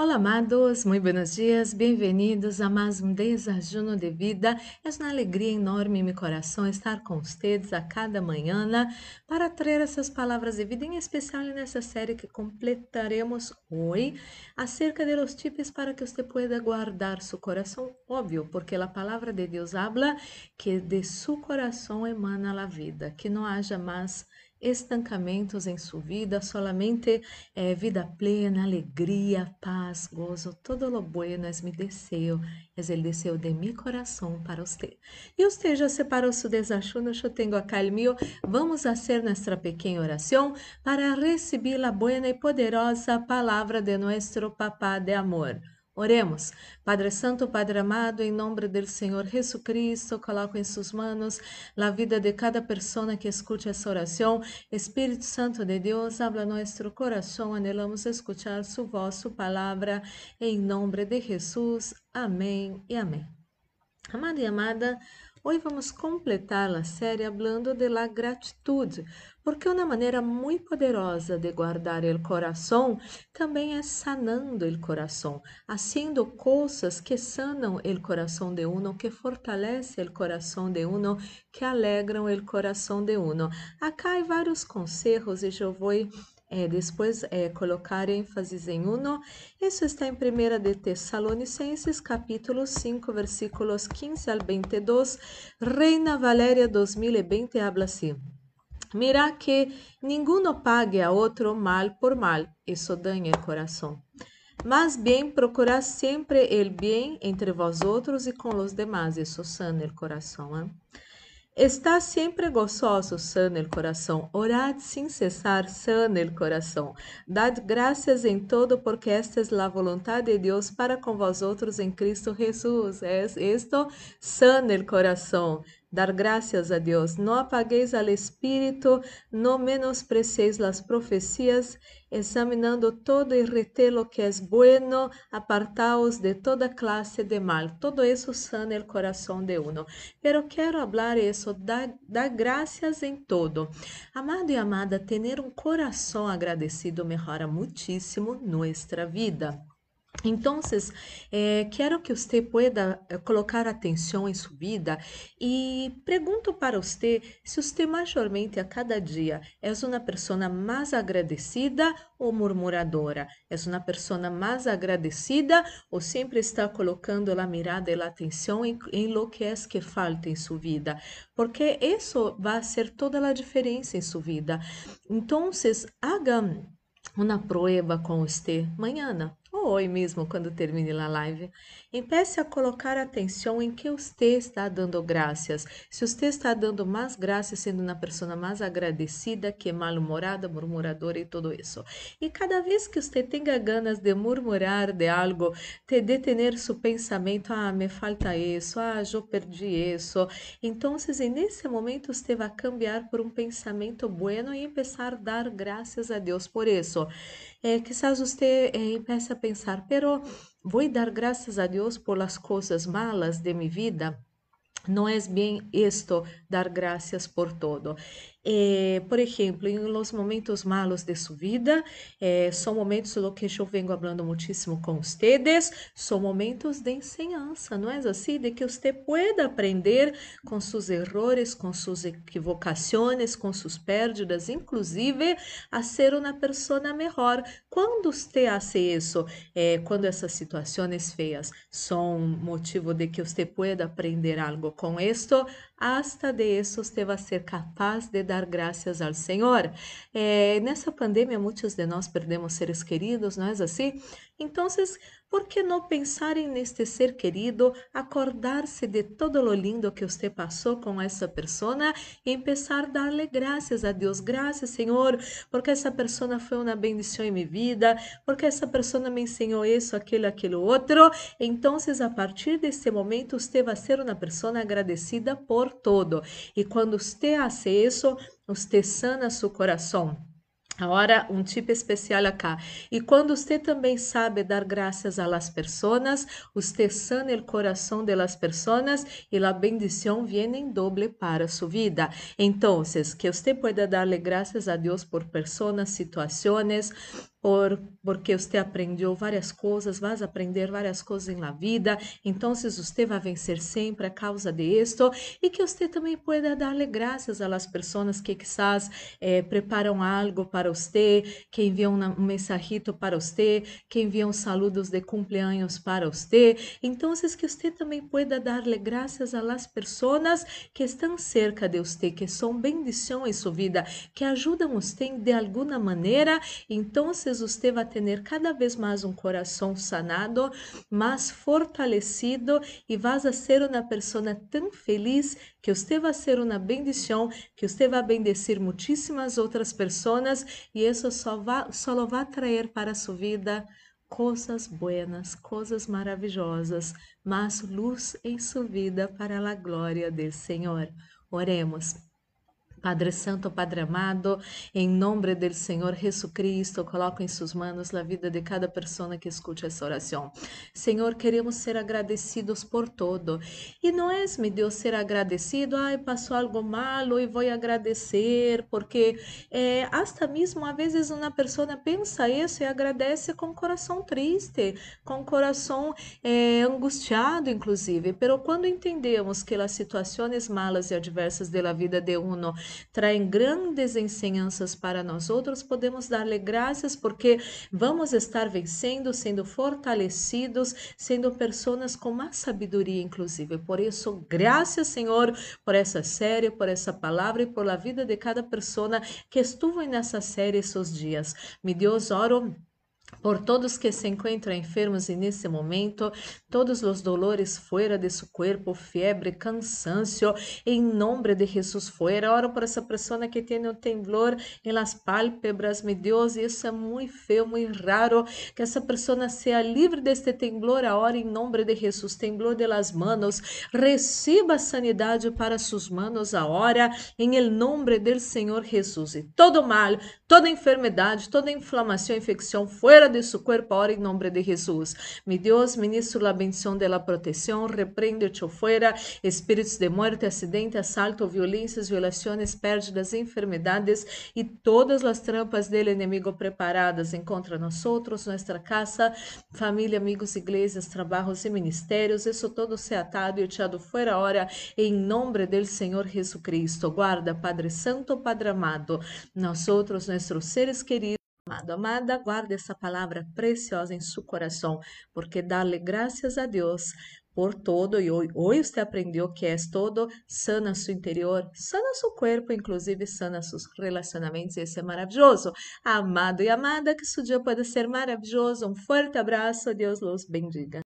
Olá, amados, muito buenos dias, bem-vindos a mais um desajuno de vida. É uma alegria enorme em meu coração estar com vocês a cada manhã para trazer essas palavras de vida, em especial nessa série que completaremos hoje, acerca de los para que você pueda guardar seu coração, óbvio, porque a palavra de Deus habla que de seu coração emana a vida, que não haja mais estancamentos em sua vida, solamente é, vida plena, alegria, paz, gozo, todo lo bueno es mi deseo, es el deseo de mi coração para você. E você já separou seu desachuno, eu tenho acá el mío. Vamos fazer nossa pequena oração para receber a buena e poderosa palavra de nosso Papá de amor. Oremos. Padre Santo, Padre amado, em nome do Senhor Jesus Cristo, coloco em suas mãos a vida de cada pessoa que escute essa oração. Espírito Santo de Deus, habla nosso coração, anelamos escuchar sua voz, sua palavra, em nome de Jesus. Amém e amém. Amada e amada, Hoje vamos completar a série falando de la gratitude, porque uma maneira muito poderosa de guardar o coração também é sanando o coração, haciendo coisas que sanam o coração de uno, que fortalece o coração de uno, que alegram o coração de uno. Acá há vários conselhos e eu vou é, depois é, colocar ênfase em uno. Isso está em 1 de Tessalonicenses, capítulo 5, versículos 15 al 22. Reina Valéria 2020 habla assim. Mira que ninguno pague a outro mal por mal, isso danha o coração. Mas bem, procurar sempre o bem entre vós outros e com os demais, isso sana o coração. Hein? Está sempre gozoso, sana o coração. Orad sem cessar, sana o coração. Dad graças em todo, porque esta é a vontade de Deus para com vós outros em Cristo Jesus. Es esto sana o coração dar graças a Deus. Não apagueis al Espírito, não menospreceis as profecias, examinando todo e retelo que é bueno, apartaos de toda classe de mal. Todo isso sana o coração de uno. Pero quero falar isso, dar, dar graças em todo. Amado e amada, ter um coração agradecido melhora muitíssimo nossa vida. Então, eh, quero que você pueda eh, colocar atenção em sua vida e pergunto para você se você majormente a cada dia é uma pessoa mais agradecida ou murmuradora? É uma pessoa mais agradecida ou sempre está colocando a mirada e a atenção em, em lo que é que falta em sua vida? Porque isso vai ser toda a diferença em sua vida. Então, haga uma prova com você amanhã ou hoje mesmo, quando termine a live, empiece a colocar atenção em que você está dando graças. Se você está dando mais graças, sendo uma pessoa mais agradecida que mal-humorada, murmuradora e tudo isso. E cada vez que você tenha ganas de murmurar de algo, de detener seu pensamento, ah, me falta isso, ah, eu perdi isso. Então, nesse momento, você vai cambiar por um pensamento bueno e começar a dar graças a Deus por isso. Eh, quizás você eh, empiece pensar, pero vou dar graças a Deus por las coisas malas de mi vida. Não é bem isto dar graças por todo. Eh, por exemplo, em los momentos malos de sua vida, eh, são momentos no que eu venho falando muitíssimo com vocês, são momentos de enseñança, não é assim? De que você pueda aprender com seus erros, com suas equivocações, com suas pérdidas, inclusive a ser uma pessoa melhor. Quando você faz isso, eh, quando essas situações feias são motivo de que você pueda aprender algo com isto, hasta de isso você vai ser capaz de dar graças ao Senhor. É, nessa pandemia, muitos de nós perdemos seres queridos, não é assim? Então, por que não pensar em neste ser querido, acordar-se de todo lo lindo que você passou com essa pessoa e começar a dar-lhe graças a Deus? Graças, Senhor, porque essa pessoa foi uma bendição em minha vida, porque essa pessoa me ensinou isso, aquilo, aquilo outro. Então, a partir desse momento, você vai ser uma pessoa agradecida por todo. E quando você faz isso, você sana seu coração. Agora, um tipo especial acá. E quando você também sabe dar graças a las personas, você sana o coração de las personas e a bendição vem em doble para sua vida. Então, que você pueda darle graças a Deus por pessoas, situações, por, porque você aprendeu várias coisas, vas aprender várias coisas na vida, então você vai vencer sempre a causa de isto e que você também pueda darle graças às pessoas que quizás eh, preparam algo para você, que enviam um mensajito para você, que enviam saludos de cumpleaños para você. Então, que você também pueda darle graças às pessoas que estão cerca de você, que são bendição em sua vida, que ajudam você de alguma maneira. Então, você vai ter cada vez mais um coração sanado, mais fortalecido e vas a ser uma pessoa tão feliz que você vai ser uma bendição, que você vai bendecir muitíssimas outras pessoas e isso só vai, só vai trazer para sua vida coisas buenas, coisas maravilhosas, mas luz em sua vida para a glória do Senhor. Oremos. Padre Santo, Padre amado, em nome do Senhor Jesucristo, coloco em suas mãos a vida de cada pessoa que escute essa oração. Senhor, queremos ser agradecidos por todo. E não é, meu Deus, ser agradecido, ai, passou algo malo e vou agradecer, porque é, hasta mesmo, às vezes, uma pessoa pensa isso e agradece com coração triste, com coração é, angustiado, inclusive. Pero quando entendemos que as situações malas e adversas da vida de uno traem grandes ensinanças para nós outros, podemos dar-lhe graças porque vamos estar vencendo, sendo fortalecidos, sendo pessoas com mais sabedoria, inclusive. Por isso, graças, Senhor, por essa série, por essa palavra e por a vida de cada pessoa que estuvo nessa série esses dias. Me Deus, oro por todos que se encontram enfermos nesse momento, todos os dolores fora de seu corpo, febre, cansancio, em nome de Jesus fora. Oro por essa pessoa que tem um temblor em las pálpebras, meu Deus, isso é muito feio, muito raro, que essa pessoa seja livre deste temblor agora em nome de Jesus, temblor de las manos, receba sanidade para suas manos agora, em el do Senhor Jesus. E todo mal, toda enfermidade, toda inflamação, infecção, fora de su cuerpo ahora en nombre de Jesús. Mi Dios, ministro la bendición de la protección, reprende-te fuera, espíritos de muerte, acidente, asalto, violências, violações, pérdidas, enfermedades e todas as trampas del enemigo preparadas em contra nós outros, nossa casa, família, amigos, igrejas, trabalhos e ministérios, isso todo se atado e echado fora hora, em nome del Senhor Jesucristo. Guarda, Padre Santo, Padre amado, nós outros, nossos seres queridos, Amado, amada, guarde essa palavra preciosa em seu coração, porque dá-lhe graças a Deus por todo, e hoje, hoje você aprendeu que é todo, sana seu interior, sana seu corpo, inclusive sana seus relacionamentos, isso é maravilhoso. Amado e amada, que seu dia pode ser maravilhoso. Um forte abraço, Deus los bendiga.